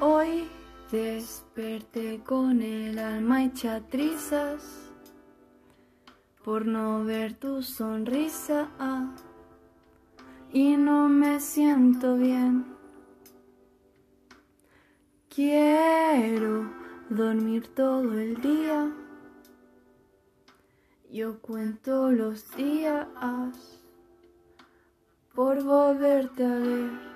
Hoy desperté con el alma hecha trizas por no ver tu sonrisa ah, y no me siento bien. Quiero dormir todo el día. Yo cuento los días por volverte a ver.